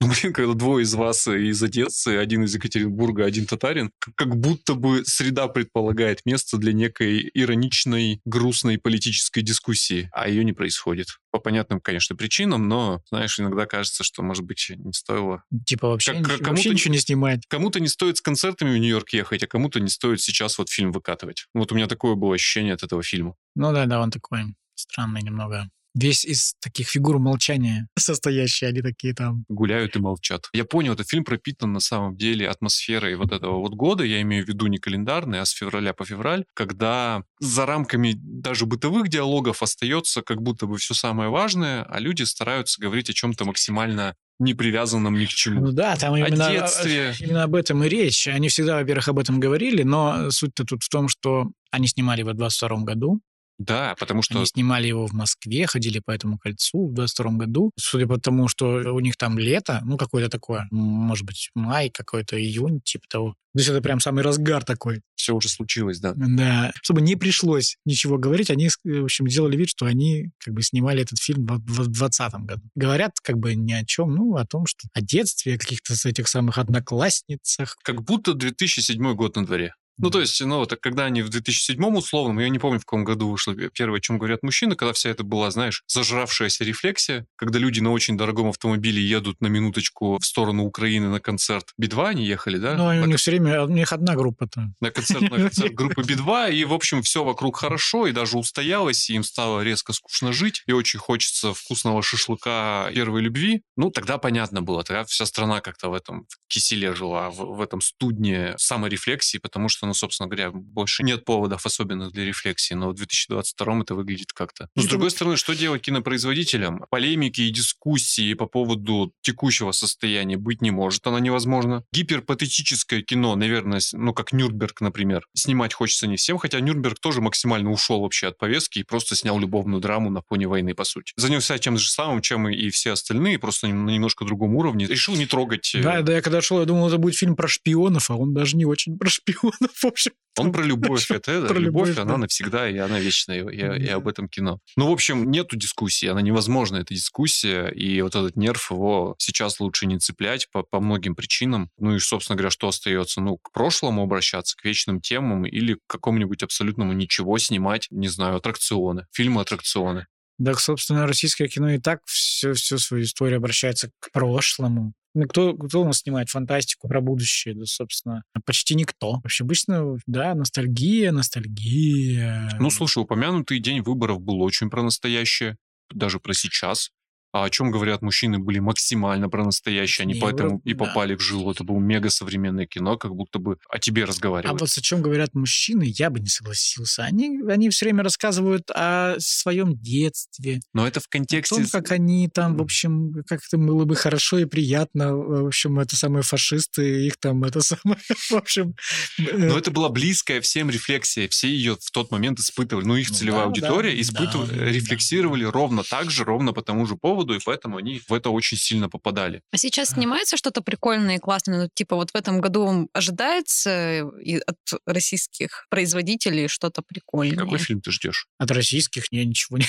S2: Ну, блин, когда двое из вас из Одессы, один из Екатеринбурга, один татарин, как будто бы среда предполагает место для некой ироничной, грустной политической дискуссии, а ее не происходит. По понятным, конечно, причинам, но, знаешь, иногда кажется, что, может быть, не стоило...
S3: Типа вообще, как, ничего, вообще ничего не снимать.
S2: Кому-то не стоит с концертами в Нью-Йорк ехать, а кому-то не стоит сейчас вот фильм выкатывать. Вот у меня такое было ощущение от этого фильма.
S3: Ну да, да, он такой странный немного весь из таких фигур молчания состоящие, они такие там...
S2: Гуляют и молчат. Я понял, этот фильм пропитан на самом деле атмосферой вот этого вот года, я имею в виду не календарный, а с февраля по февраль, когда за рамками даже бытовых диалогов остается как будто бы все самое важное, а люди стараются говорить о чем-то максимально не привязанном ни к чему.
S3: Ну да, там именно,
S2: о детстве.
S3: именно об этом и речь. Они всегда, во-первых, об этом говорили, но суть-то тут в том, что они снимали в 22 году,
S2: да, потому что...
S3: Они снимали его в Москве, ходили по этому кольцу в 22 году. Судя по тому, что у них там лето, ну, какое-то такое, может быть, май какой-то, июнь, типа того. То есть это прям самый разгар такой.
S2: Все уже случилось, да.
S3: Да. Чтобы не пришлось ничего говорить, они, в общем, делали вид, что они как бы снимали этот фильм в 2020 году. Говорят как бы ни о чем, ну, о том, что о детстве, о каких-то этих самых одноклассницах.
S2: Как будто 2007 год на дворе. Ну, то есть, ну, так когда они в 2007 условном, я не помню, в каком году вышло первое, о чем говорят мужчины, когда вся это была, знаешь, зажравшаяся рефлексия, когда люди на очень дорогом автомобиле едут на минуточку в сторону Украины на концерт Би-2, они ехали, да?
S3: Ну, у них все время, у них одна группа-то.
S2: На концерт, на концерт группы Би-2, и, в общем, все вокруг хорошо, и даже устоялось, и им стало резко скучно жить, и очень хочется вкусного шашлыка первой любви. Ну, тогда понятно было, тогда вся страна как-то в этом киселе жила, в, в этом студне саморефлексии, потому что ну, собственно говоря, больше нет поводов особенных для рефлексии, но в 2022 это выглядит как-то. Но, с другой стороны, что делать кинопроизводителям? Полемики и дискуссии по поводу текущего состояния быть не может, она невозможна. Гиперпатетическое кино, наверное, ну, как Нюрнберг, например, снимать хочется не всем, хотя Нюрнберг тоже максимально ушел вообще от повестки и просто снял любовную драму на фоне войны, по сути. Занялся тем же самым, чем и все остальные, просто на немножко другом уровне. Решил не трогать...
S3: Да, э, да, я когда шел, я думал, это будет фильм про шпионов, а он даже не очень про шпионов. в общем.
S2: Он про любовь. Это, про любовь, любовь, она навсегда, и она вечная, и, и об этом кино. Ну, в общем, нету дискуссии, она невозможна, эта дискуссия, и вот этот нерв, его сейчас лучше не цеплять по, по многим причинам. Ну и, собственно говоря, что остается? Ну, к прошлому обращаться, к вечным темам или к какому-нибудь абсолютному ничего снимать, не знаю, аттракционы, фильмы-аттракционы.
S3: Так, собственно, российское кино и так все, всю свою историю обращается к прошлому. Ну, кто, кто у нас снимает фантастику про будущее? Да, собственно, почти никто. Вообще, обычно, да, ностальгия, ностальгия.
S2: Ну, слушай, упомянутый день выборов был очень про настоящее, даже про сейчас а о чем говорят мужчины, были максимально про настоящее, они поэтому и попали да. в жилу. Это было мега современное кино, как будто бы о тебе разговаривают.
S3: А вот о чем говорят мужчины, я бы не согласился. Они, они все время рассказывают о своем детстве.
S2: Но это в контексте...
S3: О том, как они там, в общем, как это было бы хорошо и приятно. В общем, это самые фашисты, их там это самое... В общем...
S2: Э, Но это была близкая всем рефлексия. Все ее в тот момент испытывали. Ну, их целевая да, аудитория да, испытывали, да, рефлексировали да. ровно так же, ровно по тому же поводу поводу, и поэтому они в это очень сильно попадали.
S1: А сейчас снимается что-то прикольное и классное? Ну, типа вот в этом году ожидается от российских производителей что-то прикольное?
S2: Какой фильм ты ждешь?
S3: От российских я ничего не...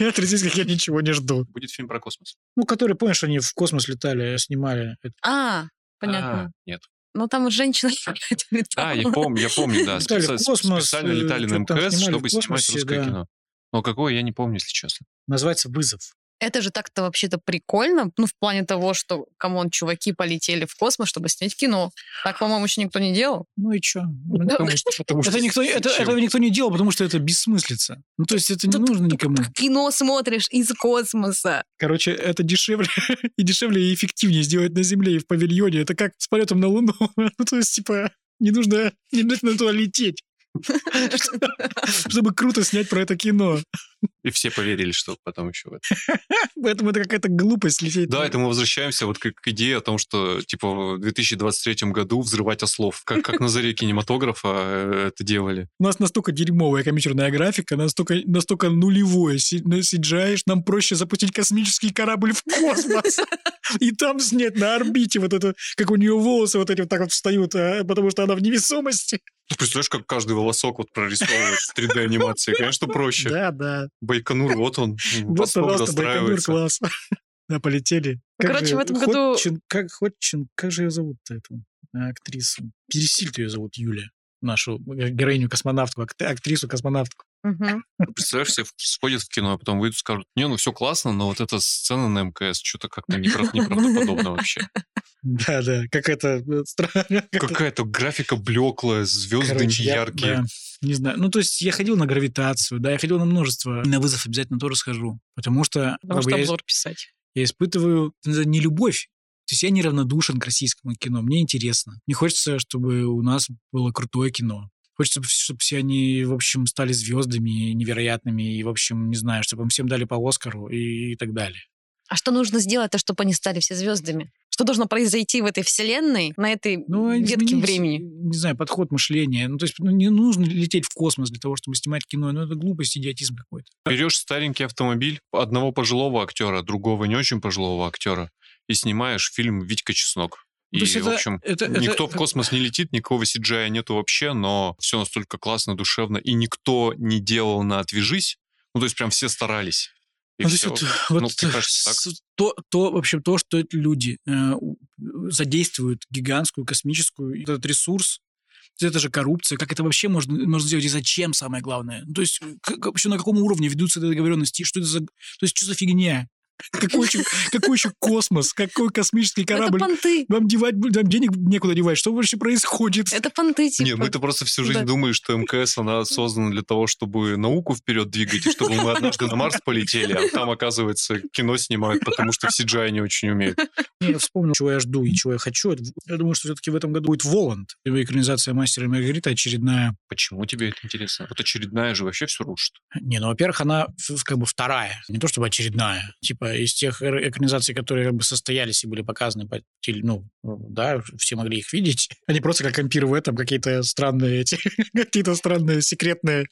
S3: От российских я ничего не жду.
S2: Будет фильм про космос.
S3: Ну, который, помнишь, они в космос летали, снимали.
S1: А, понятно. А,
S2: нет.
S1: Ну, там женщина
S2: летала. А, я помню, я помню, да. Специально летали на МКС, чтобы снимать русское кино. Но какое, я не помню, если честно.
S3: Называется «Вызов».
S1: Это же так-то вообще-то прикольно, ну, в плане того, что, come on, чуваки полетели в космос, чтобы снять кино. Так, по-моему, еще никто не делал.
S3: Ну и что? Ну, это никто, это, этого никто не делал, потому что это бессмыслица. Ну, то есть это не нужно никому.
S1: Кино смотришь из космоса.
S3: Короче, это дешевле и дешевле и эффективнее сделать на Земле и в павильоне. Это как с полетом на Луну. Ну, то есть, типа, не нужно, не нужно туда лететь. Чтобы круто снять про это кино.
S2: И все поверили, что потом еще в это.
S3: Поэтому это какая-то глупость лететь.
S2: Да, это мы возвращаемся вот к, к идее о том, что типа в 2023 году взрывать ослов. Как, как на заре кинематографа э, это делали.
S3: У нас настолько дерьмовая компьютерная графика, настолько, настолько нулевое CGI, нам проще запустить космический корабль в космос. И там снять на орбите вот это, как у нее волосы вот эти вот так вот встают, а, потому что она в невесомости.
S2: Ты представляешь, как каждый волосок вот прорисовывает в 3D-анимации? Конечно, проще.
S3: Да, да.
S2: Байконур, вот он.
S3: Вот, пожалуйста, Байконур, класс. Да, полетели.
S1: Короче, в этом году-
S3: Ходчин- как, Ходчин, как же ее зовут-то, эту актрису? Пересильд ее зовут, Юля. Нашу героиню-космонавтку, ак- актрису-космонавтку.
S1: Мгм.
S2: Представляешь, все сходят в кино, а потом выйдут и скажут, не, ну все классно, но вот эта сцена на МКС что-то как-то неправ- неправдоподобно вообще.
S3: Да-да, какая-то э, странная...
S2: Какая-то графика блеклая, звезды
S3: Короче, я-
S2: неяркие.
S3: да, не знаю. Ну, то есть я ходил на гравитацию, да, я ходил на множество. На вызов обязательно тоже схожу. Потому что,
S1: Потому
S3: как бы,
S1: что
S3: я,
S1: обзор писать.
S3: я испытываю не не любовь. То есть я неравнодушен к российскому кино. Мне интересно. Мне хочется, чтобы у нас было крутое кино. Хочется, чтобы все они, в общем, стали звездами невероятными. И, в общем, не знаю, чтобы им всем дали по Оскару и, и так далее.
S1: А что нужно сделать, чтобы они стали все звездами? Что должно произойти в этой вселенной на этой
S3: Ну, а
S1: ветке времени?
S3: Не знаю, подход мышления. Ну, то есть ну, не нужно лететь в космос для того, чтобы снимать кино. Ну, это глупость, идиотизм какой-то.
S2: Берешь старенький автомобиль одного пожилого актера, другого не очень пожилого актера, и снимаешь фильм «Витька Чеснок». И,
S3: есть
S2: в
S3: это-
S2: общем,
S3: это- это-
S2: никто в космос не летит, никакого CGI нету вообще, но все настолько классно, душевно, и никто не делал на «отвяжись». Ну, то есть прям все старались. И
S3: Ну,
S2: всё.
S3: вот,
S2: Ну,
S3: вот,
S2: мне кажется, так.
S3: то, то, в общем, то, что эти люди э, у- задействуют гигантскую космическую этот ресурс, это же коррупция. Как это вообще можно, можно сделать и зачем, самое главное? Ну, то есть как, вообще на каком уровне ведутся договоренности? Что это за... То есть что за фигня? Какой еще, какой еще космос? Какой космический
S1: Это
S3: корабль?
S1: понты.
S3: Вам девать, вам денег некуда девать. Что вообще происходит?
S1: Это понты, типа.
S2: Не, мы это просто всю жизнь
S1: Да.
S2: думали, что МКС, она создана для того, чтобы науку вперед двигать, и чтобы мы однажды на Марс полетели, а там, оказывается, кино снимают, потому что в CGI не очень умеют.
S3: Не, Я вспомнил, чего я жду и чего я хочу. Это- Я думаю, что все-таки в этом году будет Воланд. Экранизация «Мастера и Маргарита» очередная.
S2: Почему тебе это интересно? Вот очередная же вообще все рушит.
S3: Не, ну, во-первых, она как бы вторая. Не то чтобы очередная. Типа из тех экранизаций, которые как бы состоялись и были показаны по теле... Ну, да, все могли их видеть. Они просто как ампир в этом, какие-то странные эти... какие-то странные секретные,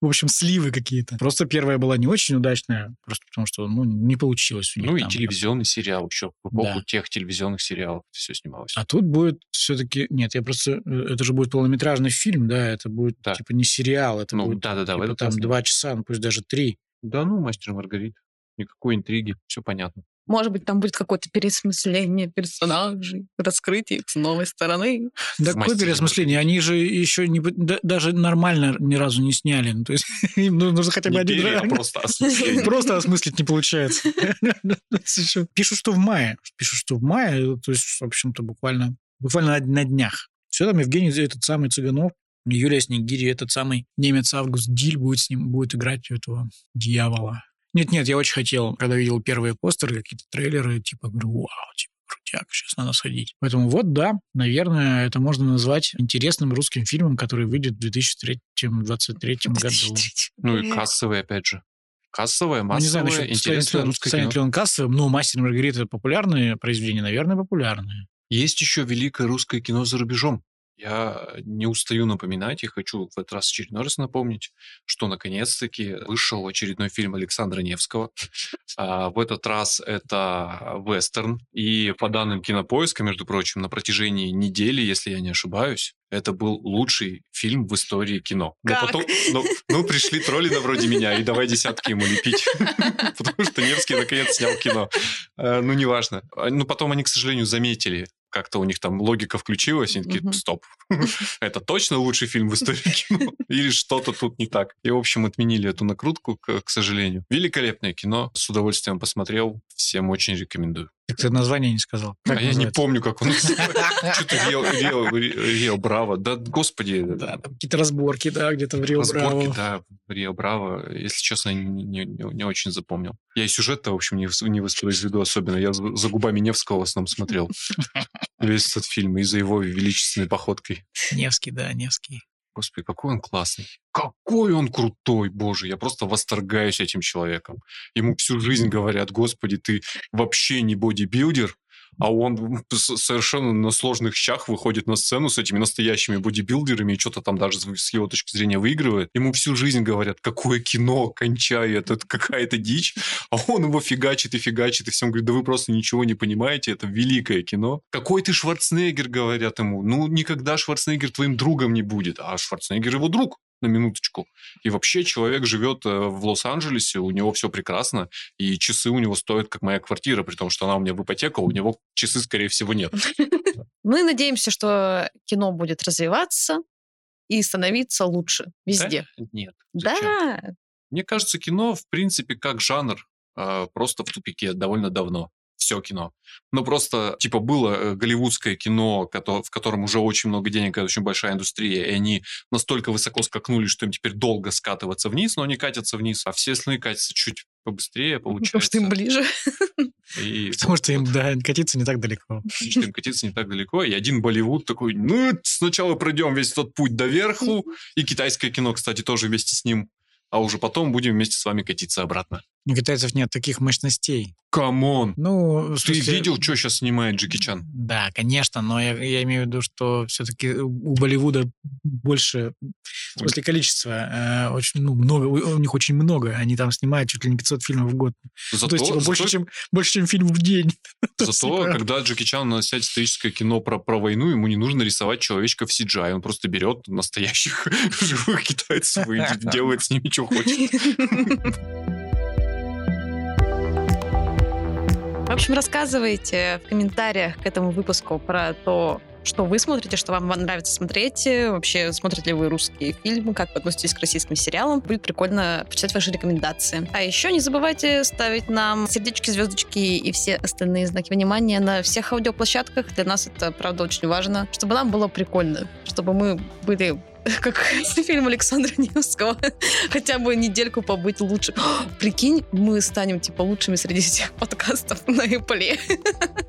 S3: в общем, сливы какие-то. Просто первая была не очень удачная, просто потому что, ну, не получилось у них
S2: Ну и
S3: там.
S2: телевизионный сериал еще. В эпоху
S3: Да.
S2: тех телевизионных сериалов все снималось.
S3: А тут будет все-таки... Нет, я просто... э, Это же будет полнометражный фильм, да? Это будет,
S2: Да.
S3: типа, не сериал. Это
S2: Ну,
S3: будет,
S2: да-да-да, в
S3: типа,
S2: этот
S3: там два часа, ну, пусть даже три.
S2: Да ну, мастер Маргарита. Никакой интриги, все понятно.
S1: Может быть, там будет какое-то пересмысление персонажей, раскрытие их с новой стороны.
S3: Да какое
S2: «Мастере
S3: переосмысление? Они же еще не, да- даже нормально ни разу не сняли. Ну, то есть им ну- нужно хотя бы
S2: Не
S3: один
S2: а
S3: раз.
S2: просто осмысление.
S3: Просто осмыслить не получается. Пишут, что в мае. Пишут, что в мае. То есть, в общем-то, буквально, буквально на, на днях. Все там Евгений, этот самый Цыганов, Юлия Снегири, этот самый немец Август Диль будет с ним будет играть этого дьявола. Нет-нет, я очень хотел, когда видел первые постеры, какие-то трейлеры, типа, говорю, вау, типа, крутяк, сейчас надо сходить. Поэтому вот, да, наверное, это можно назвать интересным русским фильмом, который выйдет в 2023 году.
S2: Ну и кассовый, опять же. Кассовая,
S3: Ну, не знаю, насчет, станет, ли
S2: интересная
S3: он,
S2: русская
S3: станет
S2: кино.
S3: ли он кассовым, но «Мастер и Маргарита» популярные произведения, наверное, популярные.
S2: Есть еще великое русское кино за рубежом. Я не устаю напоминать и хочу в этот раз очередной раз напомнить, что наконец-таки вышел очередной фильм Александра Невского. А, в этот раз это вестерн. И по данным кинопоиска, между прочим, на протяжении недели, если я не ошибаюсь, это был лучший фильм в истории кино. Но
S1: Как?
S2: потом, ну, ну, пришли тролли на вроде меня, и давай десятки ему лепить. Потому что Невский наконец снял кино. Э, Ну, неважно. А, Ну, потом они, к сожалению, заметили, как-то у них там логика включилась, и они такие, стоп, это точно лучший фильм в истории кино? Или что-то тут не так? И, в общем, отменили эту накрутку, к, к сожалению. Великолепное кино, с удовольствием посмотрел, всем очень рекомендую.
S3: Так ты название не сказал. Как
S2: а я не
S3: называется?
S2: помню, как он называется. Что-то Рио, Браво. Да, господи.
S3: Да, там какие-то разборки, да, где-то в Рио
S2: Разборки,
S3: Браво.
S2: да, Рио Браво. Если честно, не, очень запомнил. Я и сюжет-то, в общем, не, вос- не воспроизведу особенно. Я за, за губами Невского в основном смотрел весь этот фильм из-за его величественной походкой.
S3: Невский, да, Невский.
S2: Господи, какой он классный. Какой он крутой, боже. Я просто восторгаюсь этим человеком. Ему всю жизнь говорят, господи, ты вообще не бодибилдер, а он совершенно на сложных щах выходит на сцену с этими настоящими бодибилдерами и что-то там даже с его точки зрения выигрывает. Ему всю жизнь говорят, какое кино, кончай, это какая-то дичь. А он его фигачит и фигачит, и всем говорит, да вы просто ничего не понимаете, это великое кино. Какой ты Шварценеггер, говорят ему. Ну, никогда Шварценеггер твоим другом не будет, а Шварценеггер его друг. На минуточку. И вообще человек живет э, в Лос-Анджелесе, у него все прекрасно, и часы у него стоят, как моя квартира, при том, что она у меня в ипотеку, а у него часы, скорее всего, нет.
S1: Мы надеемся, что кино будет развиваться и становиться лучше везде.
S2: Да? Нет. Зачем?
S1: Да,
S2: Мне кажется, кино, в принципе, как жанр, э, просто в тупике довольно давно. Все кино. Но просто, типа, было э, голливудское кино, в котором уже очень много денег, очень большая индустрия, и они настолько высоко скакнули, что им теперь долго скатываться вниз, но они катятся вниз, а все остальные катятся чуть побыстрее,
S1: потому
S2: получается.
S1: что им ближе.
S2: И
S3: Потому что им, да, катиться не так далеко.
S2: потому что им катиться не так далеко. И один Болливуд такой, ну, сначала пройдем весь тот путь до верху, и китайское кино, кстати, тоже вместе с ним, а уже потом будем вместе с вами катиться обратно.
S3: У китайцев нет таких мощностей.
S2: Come
S3: on! Ну,
S2: Ты
S3: смысле-
S2: видел, что сейчас снимает Джеки Чан?
S3: Да, конечно, но я, я имею в виду, что все-таки у Болливуда больше, в смысле количества, э, очень ну, много, у них очень много. Они там снимают чуть ли не 500 фильмов в год. Ну,
S2: Зато,
S3: То есть, типа, больше,
S2: зато-
S3: чем, больше, чем фильм в день.
S2: зато
S3: Снимают.
S2: когда Джеки Чан носит историческое кино про, про войну, ему не нужно рисовать человечков в CGI. Он просто берет настоящих живых китайцев и делает с ними, что хочет.
S1: В общем, рассказывайте в комментариях к этому выпуску про то, что вы смотрите, что вам нравится смотреть, вообще смотрите ли вы русские фильмы, как вы относитесь к российским сериалам. Будет прикольно почитать ваши рекомендации. А еще не забывайте ставить нам сердечки, звездочки и все остальные знаки внимания на всех аудиоплощадках. Для нас это, правда, очень важно, чтобы нам было прикольно, чтобы мы были как фильм Александра Невского, хотя бы недельку побыть лучше. Прикинь, мы станем типа лучшими среди всех подкастов на Apple.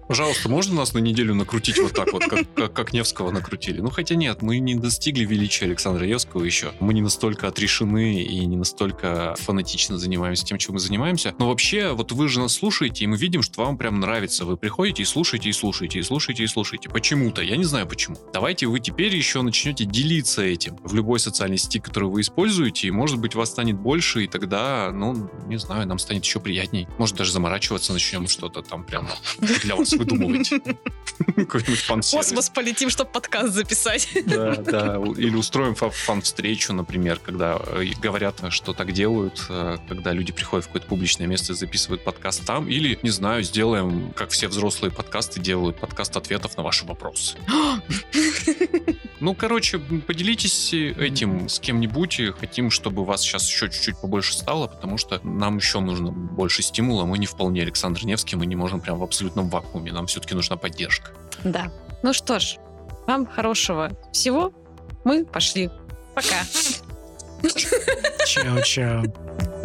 S2: Пожалуйста, можно нас на неделю накрутить вот так вот, как, как, как Невского накрутили? Ну, хотя нет, мы не достигли величия Александра Невского еще. Мы не настолько отрешены и не настолько фанатично занимаемся тем, чем мы занимаемся. Но вообще, вот вы же нас слушаете, и мы видим, что вам прям нравится. Вы приходите и слушаете, и слушаете, и слушаете, и слушаете. Почему-то. Я не знаю почему. Давайте вы теперь еще начнете делиться этим в любой социальной сети, которую вы используете, и, может быть, вас станет больше, и тогда, ну, не знаю, нам станет еще приятней. Может, даже заморачиваться начнем что-то там прямо для вас выдумывать. Какой-нибудь фан-сервис.
S1: космос полетим, чтобы подкаст записать.
S2: Да, да. Или устроим фа- фан-встречу, например, когда э, говорят, что так делают, э, когда люди приходят в какое-то публичное место и записывают подкаст там. Или, не знаю, сделаем, как все взрослые подкасты делают, подкаст ответов на ваши вопросы. Ну, короче, поделитесь этим с кем-нибудь. и Хотим, чтобы вас сейчас еще чуть-чуть побольше стало, потому что нам еще нужно больше стимула. Мы не вполне Александр Невский, мы не можем прям в абсолютном вакууме. Нам все-таки нужна поддержка.
S1: Да. Ну что ж, вам хорошего всего. Мы пошли. Пока.
S3: Чао-чао.